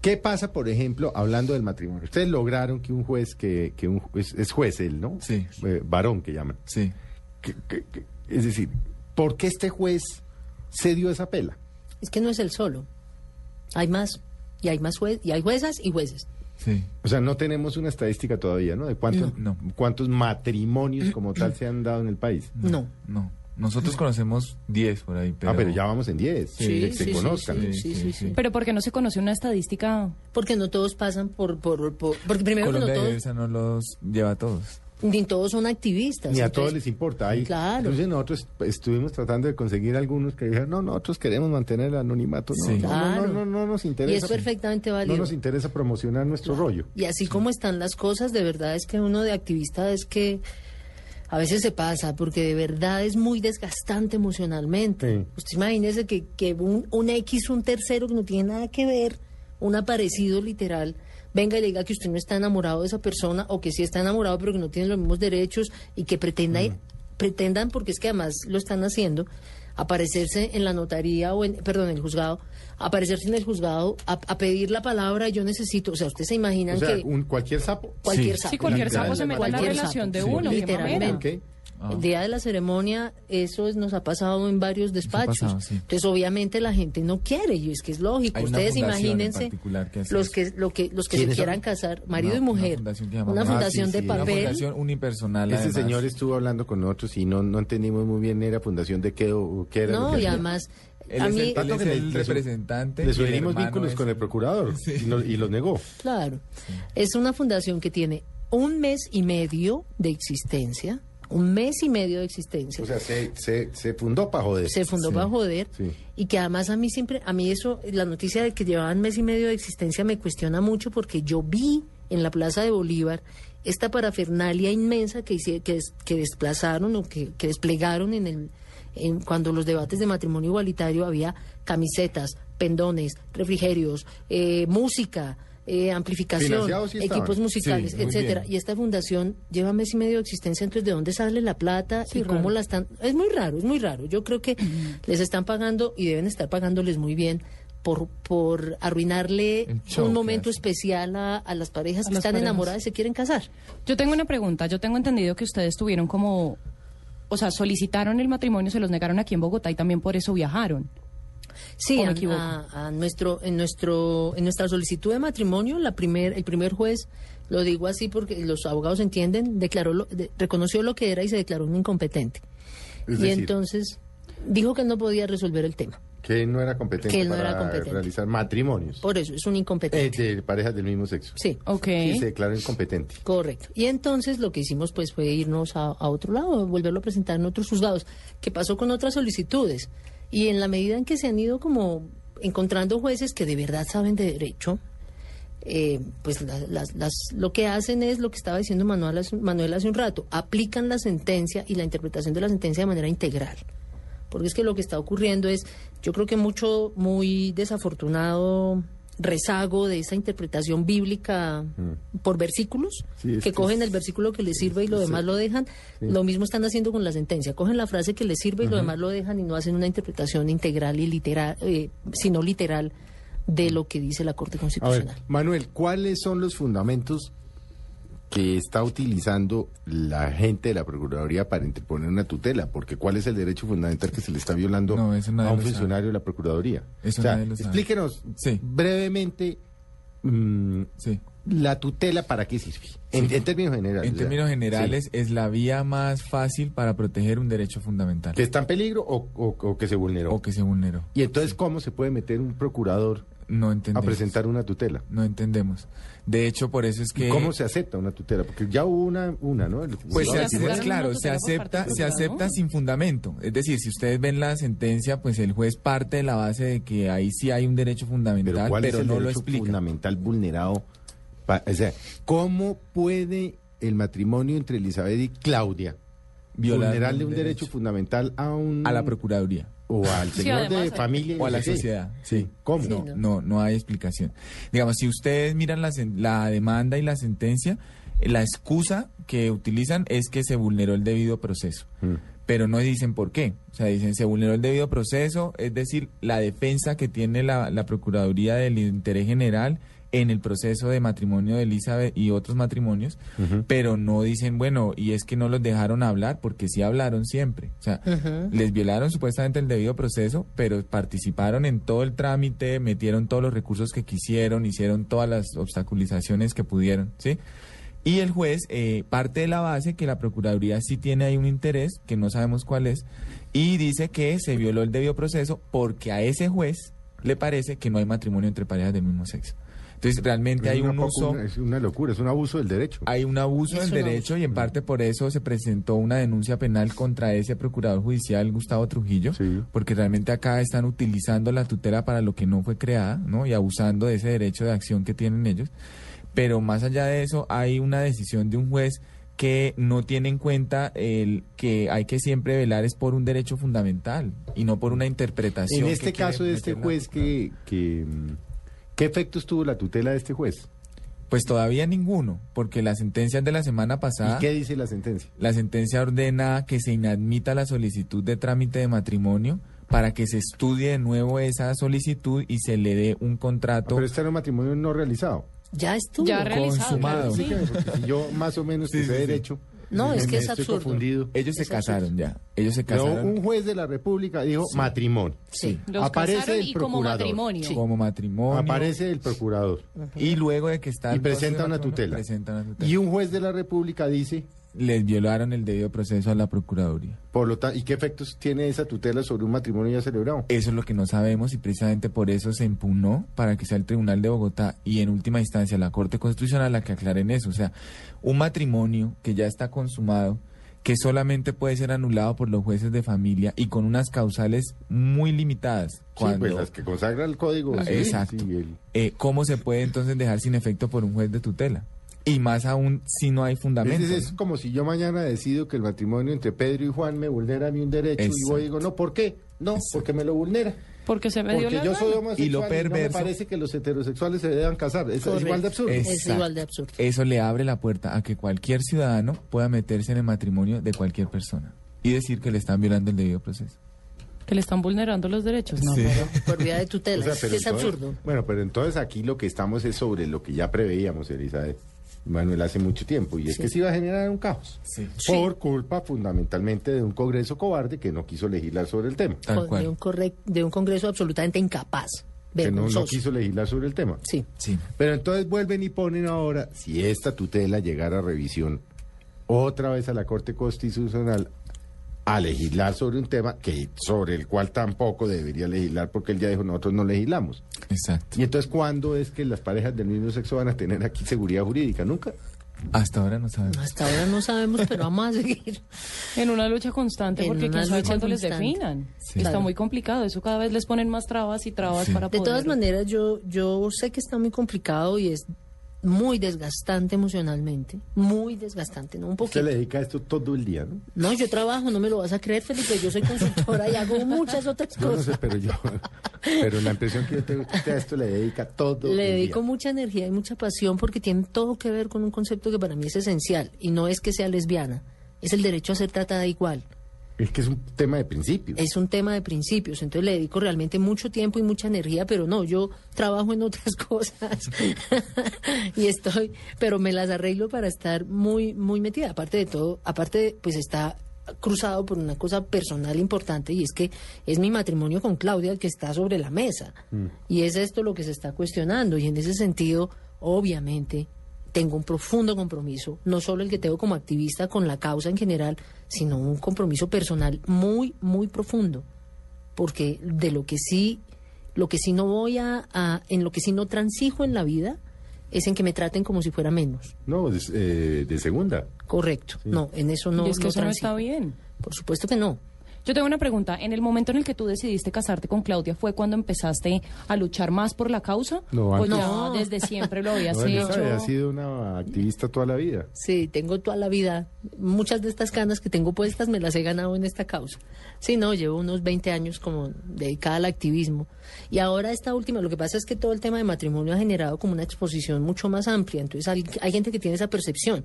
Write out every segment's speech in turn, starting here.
¿Qué pasa, por ejemplo, hablando del matrimonio? Ustedes lograron que un juez, que, que un juez, es juez él, ¿no? Sí. Eh, varón que llaman. Sí. Que- que- que- es decir, ¿por qué este juez se dio esa pela? Es que no es el solo. Hay más. Y hay más juez, y hay juezas y jueces. Sí. O sea, no tenemos una estadística todavía, ¿no? De cuántos, No. cuántos matrimonios como tal se han dado en el país. No. No. Nosotros conocemos 10 por ahí, pero... Ah, pero ya vamos en 10. Sí, que se sí, sí, conozcan. sí, sí, sí, sí. Pero porque no se conoce una estadística. Porque no todos pasan por... por, por- porque primero no Colombia todos, no los lleva a todos. ni todos son activistas. Ni a entonces- todos les importa. Claro. Entonces nosotros estuvimos tratando de conseguir algunos que dijeron, no, nosotros queremos mantener el anonimato. No, Sí. no, no, Claro. no, no, no nos interesa. Y es perfectamente válido. No nos interesa promocionar nuestro rollo. Y así como están las cosas, de verdad es que uno de activista es que a veces se pasa, porque de verdad es muy desgastante emocionalmente. Sí. Usted imagínese que, que un, un X, un tercero que no tiene nada que ver, un aparecido literal, venga y le diga que usted no está enamorado de esa persona o que sí está enamorado pero que no tiene los mismos derechos y que pretenda, pretendan, porque es que además lo están haciendo, aparecerse en la notaría o en, perdón, en el juzgado, aparecerse en el juzgado a, a pedir la palabra, yo necesito, o sea, ustedes se imaginan O sea, que un, cualquier sapo. cualquier Sí. sapo. Sí, cualquier sapo se mete en la relación de uno. Literalmente. Ok. Ah. El día de la ceremonia, eso es- nos ha pasado en varios despachos. pasado, sí. Entonces, obviamente, la gente no quiere, y es que es lógico. Ustedes imagínense que los que, lo que, los que se quieran casar, marido y una mujer. fundación que llama- Una Ah, fundación sí, de sí. Una papel. fundación unipersonal. Este además. señor estuvo hablando con nosotros y no, no entendimos muy bien, era fundación de qué o qué era. No, y hacía. además, Él a es mí, el, él es Le- el representante. Le el sugerimos vínculos es- con el procurador Sí. y, lo- y los negó. claro, es una fundación que tiene un mes y medio de existencia, un mes y medio de existencia. O sea, se, se, se fundó para joder. se fundó Sí, para joder sí. y que además a mí siempre, a mí eso, la noticia de que llevaban mes y medio de existencia me cuestiona mucho porque yo vi en la Plaza de Bolívar esta parafernalia inmensa que, hice- que, que desplazaron o que, que desplegaron en el en, cuando los debates de matrimonio igualitario había camisetas, pendones, refrigerios, eh, música, eh, amplificación, sí equipos musicales, Sí, etcétera. bien. Y esta fundación lleva mes y medio de existencia, entonces ¿de dónde sale la plata Sí, y cómo raro. la están? Es muy raro, es muy raro. Yo creo que les están pagando y deben estar pagándoles muy bien por, por arruinarle show un momento especial a, a las parejas A que las están parejas. enamoradas y se quieren casar. Yo tengo una pregunta. Yo tengo entendido que ustedes tuvieron como. O sea, solicitaron el matrimonio, se los negaron aquí en Bogotá y también por eso viajaron. Sí, ¿O me a, equivoco? a- a nuestro, en nuestro, en nuestra solicitud de matrimonio, la primer, el primer juez, lo digo así porque los abogados entienden, declaró, lo- de- reconoció lo que era y se declaró un incompetente. Es y decir, entonces dijo que no podía resolver el tema. que él no era competente Que él no para era competente. realizar matrimonios Por eso es un eh, incompetente. de parejas del mismo sexo. Sí. Ok. Sí, se declaró incompetente. Correcto. Y entonces lo que hicimos pues fue irnos a, a otro lado, volverlo a presentar en otros juzgados. ¿Qué pasó con otras solicitudes? Y en la medida en que se han ido como encontrando jueces que de verdad saben de derecho, eh, pues la- las, las- lo que hacen es lo que estaba diciendo Manuel Manuel hace un rato, aplican la sentencia y la interpretación de la sentencia de manera integral. Porque es que lo que está ocurriendo es, yo creo que mucho, muy desafortunado rezago de esa interpretación bíblica por versículos, Sí, que que cogen es- el versículo que les sirve y lo sí. demás lo dejan. Sí. Lo mismo están haciendo con la sentencia. Cogen la frase que les sirve y lo demás lo dejan y no hacen una interpretación integral y literal, eh, sino literal de lo que dice la Corte A ver, Constitucional. Manuel, ¿cuáles son los fundamentos que está utilizando la gente de la Procuraduría para interponer una tutela? Porque ¿cuál es el derecho fundamental que se le está violando No, a un funcionario de la Procuraduría? Eso o sea, explíquenos Sí. brevemente mm, Sí. la tutela para qué sirve, en, en términos generales. En términos generales, es la vía más fácil para proteger un derecho fundamental ¿Que está en peligro o, o- o que se vulneró? o que se vulneró. Y entonces, ¿cómo se puede meter un procurador No a presentar una tutela? No entendemos. De hecho, por eso es ¿Y que... ¿Cómo se acepta una tutela? Porque ya hubo una, una ¿no? El- Pues Sí, se se claro, se acepta, se acepta sin fundamento. Es decir, si ustedes ven la sentencia, pues el juez parte de la base de que ahí sí hay un derecho fundamental, Pero pero, ¿cuál es el no lo derecho explica. fundamental vulnerado? Pa- o sea, ¿cómo puede el matrimonio entre Elizabeth y Claudia Violar vulnerarle un un derecho, derecho. fundamental a un A la Procuraduría o al Sí, señor además, de familia y o a no la sociedad. Sí. ¿Cómo? Sí, No, no. no, no hay explicación. Digamos, si ustedes miran la, la demanda y la sentencia, la excusa que utilizan es que se vulneró el debido proceso. Mm. pero no dicen por qué. O sea, dicen se vulneró el debido proceso, es decir, la defensa que tiene la, la Procuraduría del Interés General en el proceso de matrimonio de Elizabeth y otros matrimonios, pero no dicen, bueno, y es que no los dejaron hablar, porque sí hablaron siempre. O sea, les violaron supuestamente el debido proceso, pero participaron en todo el trámite, metieron todos los recursos que quisieron, hicieron todas las obstaculizaciones que pudieron, ¿sí? Y el juez eh, parte de la base que la Procuraduría sí tiene ahí un interés, que no sabemos cuál es, y dice que se violó el debido proceso porque a ese juez le parece que no hay matrimonio entre parejas del mismo sexo. Entonces, realmente Es hay un uso... una- es una locura, es un abuso del derecho. Hay un abuso Es del un derecho abuso. y en parte por eso se presentó una denuncia penal contra ese procurador judicial Gustavo Trujillo, Sí. porque realmente acá están utilizando la tutela para lo que no fue creada, ¿no? Y abusando de ese derecho de acción que tienen ellos. Pero más allá de eso, hay una decisión de un juez que no tiene en cuenta el que hay que siempre velar es por un derecho fundamental y no por una interpretación. En este caso de este juez, que, que, mm, ¿qué efectos tuvo la tutela de este juez? Pues todavía ninguno, porque las sentencias de la semana pasada... ¿Y qué dice la sentencia? La sentencia ordena que se inadmita la solicitud de trámite de matrimonio para que se estudie de nuevo esa solicitud y se le dé un Ah, contrato. pero este era un matrimonio no realizado. Ya estuvo. Ya realizado, consumado. sí. Yo más o menos Sí, sé sí, sí. derecho, No, es que es absurdo. confundido. Ellos se casaron ya. Ellos se casaron un juez de la República dijo matrimonio. Sí. Los Aparece casaron el y como procurador. matrimonio. como matrimonio. Aparece el procurador. Y luego de que está Y una tutela. presenta una tutela. Y un juez de la República dice, Les violaron el debido proceso a la Procuraduría. por lo tanto, ¿y qué efectos tiene esa tutela sobre un matrimonio ya celebrado? Eso es lo que no sabemos y precisamente por eso se impugnó para que sea el Tribunal de Bogotá y en última instancia la Corte Constitucional la que aclaren eso. O sea, un matrimonio que ya está consumado, que solamente puede ser anulado por los jueces de familia y con unas causales muy limitadas. Sí, pues las que consagra el código. Ah, exacto. sí, el- eh, ¿Cómo se puede entonces dejar sin efecto por un juez de tutela? Y más aún si no hay fundamento. Es, es ¿no? como si yo mañana decido que el matrimonio entre Pedro y Juan me vulnera a mí un derecho y Exacto. voy y digo, no, ¿por qué? No, porque me lo vulnera. Porque se me dio Porque la yo soy homosexual Y lo no me perverso- parece que los heterosexuales se deban casar. Es, es igual de absurdo. Es- igual de absurdo. Eso le abre la puerta a que cualquier ciudadano pueda meterse en el matrimonio de cualquier persona y decir que le están violando el debido proceso. Que le están vulnerando los derechos. No, Sí. pero- Por vía de tutela. O sea, pero es entonces- absurdo. Bueno, pero entonces aquí lo que estamos es sobre lo que ya preveíamos, Elizabeth Manuel, hace mucho tiempo, y es Sí. que se iba a generar un caos. Sí. Sí. Por culpa fundamentalmente de un Congreso cobarde que no quiso legislar sobre el tema. Tal cual. De, un de un Congreso absolutamente incapaz. Que no, no quiso legislar sobre el tema. Sí. Sí. Pero entonces vuelven y ponen ahora, si esta tutela llegara a revisión, otra vez a la Corte Constitucional a legislar sobre un tema que sobre el cual tampoco debería legislar porque él ya dijo nosotros no legislamos. Exacto. Y entonces ¿cuándo es que las parejas del mismo sexo van a tener aquí seguridad jurídica? Nunca. Hasta ahora no sabemos. Hasta ahora no sabemos, pero vamos a seguir. En una lucha constante, En porque quién sabe cuándo les definan. Sí. Está Claro. muy complicado. Eso cada vez les ponen más trabas y trabas Sí. para De poder. todas maneras, yo, yo sé que está muy complicado y es muy desgastante emocionalmente. Muy desgastante, ¿no? Un Usted poquito. le dedica a esto todo el día, ¿no? No, yo trabajo, no me lo vas a creer, Felipe. Yo soy consultora y hago muchas otras Yo no cosas. sé, pero yo, pero la impresión que yo tengo es que usted a esto le dedica todo Le el dedico día. mucha energía y mucha pasión porque tiene todo que ver con un concepto que para mí es esencial y no es que sea lesbiana, es el derecho a ser tratada igual. Es que es un tema de principios. Es un tema de principios, entonces le dedico realmente mucho tiempo y mucha energía, pero no, yo trabajo en otras cosas y estoy, pero me las arreglo para estar muy, muy metida. Aparte de todo, aparte, pues está cruzado por una cosa personal importante y es que es mi matrimonio con Claudia el que está sobre la mesa y es esto lo que se está cuestionando y en ese sentido, obviamente, tengo un profundo compromiso, no solo el que tengo como activista con la causa en general, sino un compromiso personal muy, muy profundo, porque de lo que sí, lo que sí no voy a, a- en lo que sí no transijo en la vida, es en que me traten como si fuera menos. No, eh, de segunda. Correcto. No, en eso no. y es que no eso no está bien. Por supuesto que no. Yo tengo una pregunta. En el momento en el que tú decidiste casarte con Claudia, ¿fue cuando empezaste a luchar más por la causa? No, ¿O antes. ya No. desde siempre lo habías No, hecho? ha sido una activista toda la vida. Sí, tengo toda la vida. Muchas de estas canas que tengo puestas me las he ganado en esta causa. Sí, no, llevo unos 20 años como dedicada al activismo. Y ahora esta última, lo que pasa es que todo el tema de matrimonio ha generado como una exposición mucho más amplia. Entonces hay, hay gente que tiene esa percepción,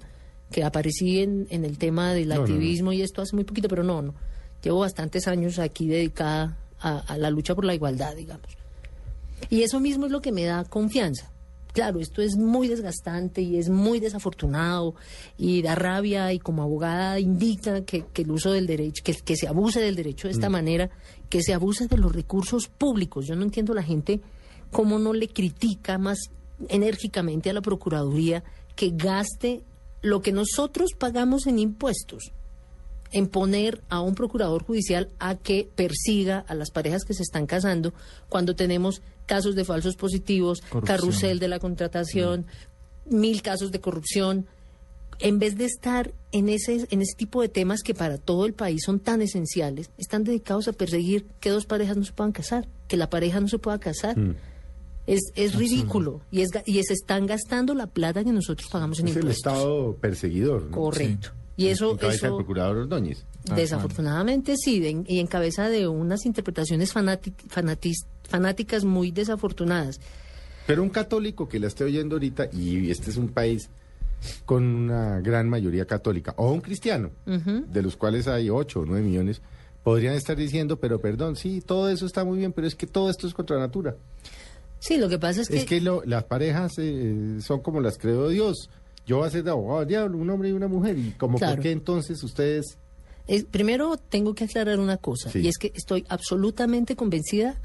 que aparecí en, en el tema del No, no, no. activismo y esto hace muy poquito, pero no, no. Llevo bastantes años aquí dedicada a, a la lucha por la igualdad, digamos. Y eso mismo es lo que me da confianza. Claro, esto es muy desgastante y es muy desafortunado y da rabia y como abogada indica que, que el uso del derecho, que, que se abuse del derecho de esta manera, que se abuse de los recursos públicos. Yo no entiendo la gente cómo no le critica más enérgicamente a la Procuraduría que gaste lo que nosotros pagamos en impuestos en poner a un procurador judicial a que persiga a las parejas que se están casando cuando tenemos casos de falsos positivos, Corrupción. carrusel de la contratación, mil casos de corrupción, en vez de estar en ese, en ese tipo de temas que para todo el país son tan esenciales, están dedicados a perseguir que dos parejas no se puedan casar, que la pareja no se pueda casar. Mm. Es, es ridículo y, es, ga- y se están gastando la plata que nosotros pagamos en Es el impuestos. Estado perseguidor. ¿no? Correcto. Y eso, En cabeza del procurador Ordóñez. Ah, desafortunadamente sí, de- y en cabeza de unas interpretaciones fanati- fanatis- fanáticas muy desafortunadas. Pero un católico que la esté oyendo ahorita, y este es un país con una gran mayoría católica, o un cristiano, de los cuales hay 8 o 9 millones, podrían estar diciendo, pero perdón, sí, todo eso está muy bien, pero es que todo esto es contra natura. Sí, lo que pasa es que... Es que lo- las parejas eh, son como las creó Dios. Yo voy a ser de abogado del diablo, un hombre y una mujer, y como Claro. por qué entonces ustedes... Es- primero tengo que aclarar una cosa, Sí. y es que estoy absolutamente convencida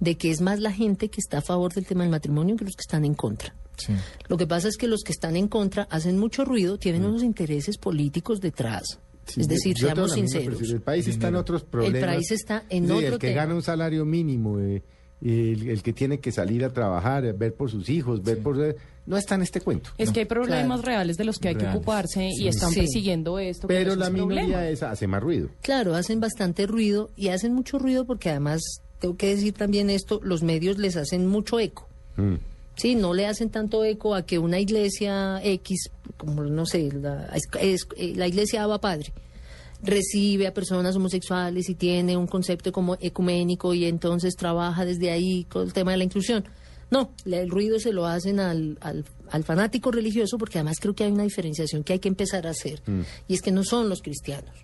de que es más la gente que está a favor del tema del matrimonio que los que están en contra. Sí. Lo que pasa es que los que están en contra hacen mucho ruido, tienen unos intereses políticos detrás. Mm. Sí, es decir, seamos sinceros. El país está en otros problemas. país está en Sí, otro El que tema. gana un salario mínimo, eh, el, el que tiene que salir a trabajar, eh, ver por sus hijos, ver por... eh, no está en este cuento. Es que hay problemas Claro. reales de los que hay que ocuparse y están Sí. persiguiendo esto. Pero la minoría esa hace más ruido. Claro, hacen bastante ruido y hacen mucho ruido porque además, tengo que decir también esto, los medios les hacen mucho eco. Mm. Sí, no le hacen tanto eco a que una iglesia X, como no sé, la, es- es- eh, la iglesia Abba Padre, recibe a personas homosexuales y tiene un concepto como ecuménico y entonces trabaja desde ahí con el tema de la inclusión. No, el ruido se lo hacen al, al, al fanático religioso porque además creo que hay una diferenciación que hay que empezar a hacer y es que no son los cristianos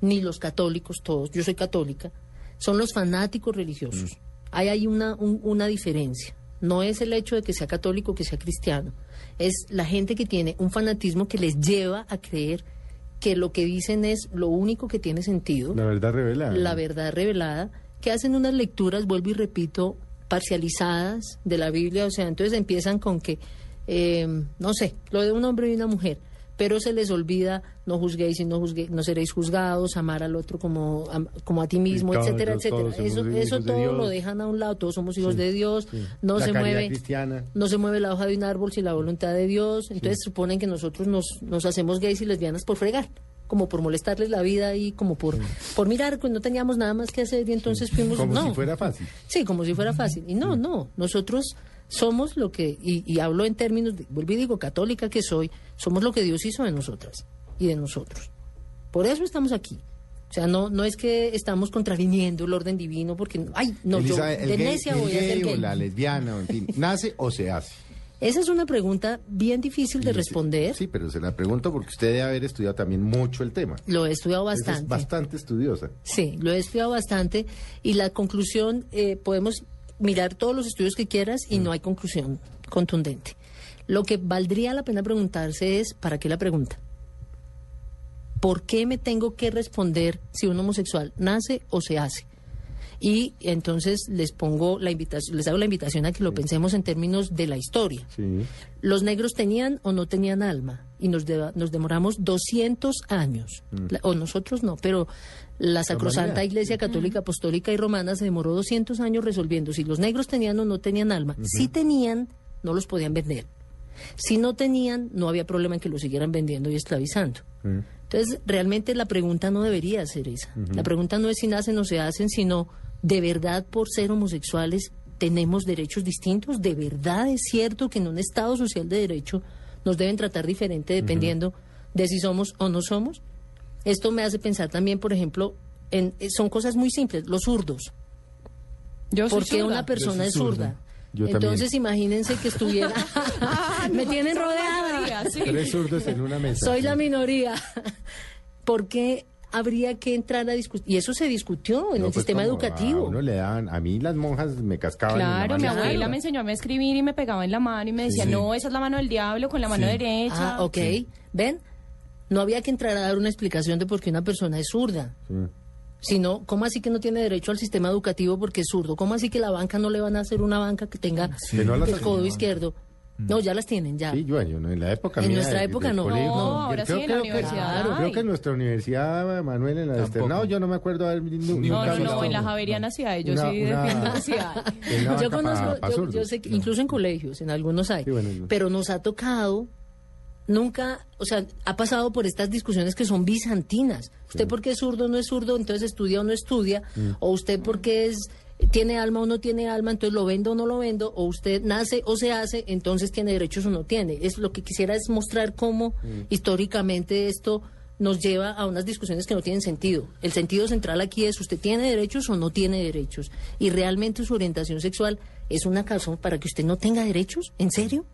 ni los católicos todos, yo soy católica, son los fanáticos religiosos. Hay ahí una, un- una diferencia. No es el hecho de que sea católico o que sea cristiano, es la gente que tiene un fanatismo que les lleva a creer que lo que dicen es lo único que tiene sentido, La verdad revelada. la verdad revelada, que hacen unas lecturas, vuelvo y repito, parcializadas de la Biblia, o sea, entonces empiezan con que, eh, no sé, lo de un hombre y una mujer, pero se les olvida no juzguéis y no, juzgue- no seréis juzgados, amar al otro como, am- como a ti mismo, etcétera, etcétera. Eso, eso todo lo dejan a un lado, todos somos hijos Sí, de Dios, sí. no La se mueve cristiana. no se mueve la hoja de un árbol sin la voluntad de Dios, entonces suponen que nosotros nos, nos hacemos gays y lesbianas por fregar, como por molestarles la vida y como por, por mirar, pues no teníamos nada más que hacer y entonces fuimos... Como no. si fuera fácil. Sí, como si fuera fácil. Y no, no, nosotros somos lo que, y, y hablo en términos, de, vuelvo y digo, católica que soy, somos lo que Dios hizo de nosotras y de nosotros. Por eso estamos aquí. O sea, no, no es que estamos contraviniendo el orden divino porque, ay, no, yo Elizabeth, de necia voy a ser gay o la lesbiana, en fin, ¿nace o se hace? Esa es una pregunta bien difícil de responder. Sí, pero se la pregunto porque usted debe haber estudiado también mucho el tema. Lo he estudiado bastante. Es bastante estudiosa. Sí, lo he estudiado bastante y la conclusión, eh, podemos mirar todos los estudios que quieras y no hay conclusión contundente. Lo que valdría la pena preguntarse es, ¿para qué la pregunta? ¿Por qué me tengo que responder si un homosexual nace o se hace? Y entonces les pongo la invitación, les hago la invitación a que lo pensemos en términos de la historia. Sí. ¿Los negros tenían o no tenían alma? Y nos, de- nos demoramos 200 años. La- o nosotros no, pero la Sacrosanta Iglesia Católica, Apostólica y Romana se demoró 200 años resolviendo si los negros tenían o no tenían alma. Si tenían, no los podían vender. Si no tenían, no había problema en que los siguieran vendiendo y esclavizando. Mm. Entonces, realmente la pregunta no debería ser esa. La pregunta no es si nacen o se hacen, sino, ¿de verdad por ser homosexuales tenemos derechos distintos? ¿De verdad es cierto que en un Estado social de derecho nos deben tratar diferente dependiendo de si somos o no somos? Esto me hace pensar también, por ejemplo, en, eh, son cosas muy simples, los zurdos. Yo soy ¿Por qué zurda. una persona Yo es soy zurda? zurda. Yo Entonces también. imagínense que estuviera... me No, tienen rodeada. sí. Tres zurdos en una mesa. Soy la minoría. ¿Por qué habría que entrar a discutir. Y eso se discutió en No, el pues, sistema educativo. A uno le daban, a mí las monjas me cascaban. en la Claro, mano mi izquierda. abuela me enseñó a escribir y me pegaba en la mano y me decía, Sí. no, esa es la mano del diablo con la mano Sí. derecha. Ah, ok. ¿Ven? No había que entrar a dar una explicación de por qué una persona es zurda. Sí. Sino, ¿cómo así que no tiene derecho al sistema educativo porque es zurdo? ¿Cómo así que la banca no le van a hacer una banca que tenga el codo izquierdo? No, ya las tienen, ya. Sí, yo, yo no, en la época En mía nuestra época no. colegio, No, ahora sí, en la universidad Creo, hay. que en nuestra universidad, Manuel, en la externado, yo no me acuerdo haber No, no, no, en la Javeriana sí hay, yo una- sí defiendo sí hay. Yo conozco, pa- pa yo, sé que incluso en colegios, en algunos hay, Sí, bueno, no. pero nos ha tocado, nunca, o sea, ha pasado por estas discusiones que son bizantinas. Usted porque es zurdo o no es zurdo, entonces estudia o no estudia, Mm. o usted porque es tiene alma o no tiene alma, entonces lo vendo o no lo vendo, o usted nace o se hace, entonces tiene derechos o no tiene. Es lo que quisiera es mostrar cómo Mm. históricamente esto nos lleva a unas discusiones que no tienen sentido. El sentido central aquí es usted tiene derechos o no tiene derechos. Y realmente su orientación sexual es una razón para que usted no tenga derechos. ¿En serio?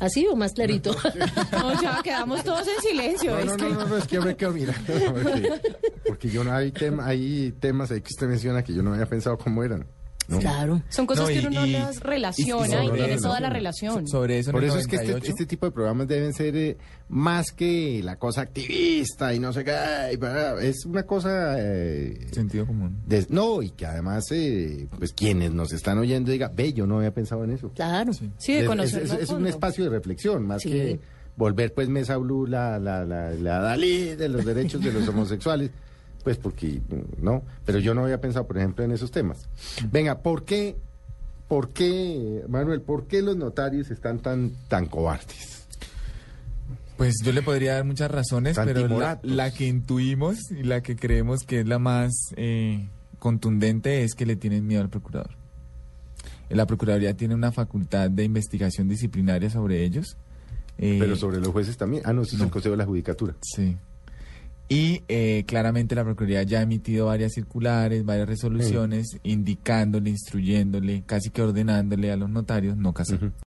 ¿Así o más clarito? O sea, quedamos todos en silencio. No, es no, que- no, no, no, es que me quedo mirando. Porque, porque yo no hay, tema, hay temas ahí que usted menciona que yo no había pensado cómo eran. ¿No? Claro. Son cosas No, y- que uno y- no las relaciona y tiene toda la sí. relación. Sobre eso, Por eso es que este, 98, este tipo de programas deben ser eh, más que la cosa activista y no sé qué. Es una cosa. eh, Sentido común. de- no, y que además, eh, pues quienes nos están oyendo digan, ve, yo no había pensado en eso. Claro. Sí, de Es- conocerlo es, es- es un espacio de reflexión, más Sí. que volver pues Mesa Blue la, la, la, la Dalí de los derechos de los homosexuales, pues porque no, pero yo no había pensado, por ejemplo, en esos temas. Venga, ¿por qué, por qué, Manuel, por qué los notarios están tan, tan cobardes? Pues yo le podría dar muchas razones, pero la, que intuimos y la que creemos que es la más eh, contundente es que le tienen miedo al procurador. La Procuraduría tiene una facultad de investigación disciplinaria sobre ellos. eh, Pero sobre los jueces también. Ah, no, eso es no. el Consejo de la Judicatura. Sí. Y eh, claramente la Procuraduría ya ha emitido varias circulares, varias resoluciones, indicándole, instruyéndole, casi que ordenándole a los notarios no casar.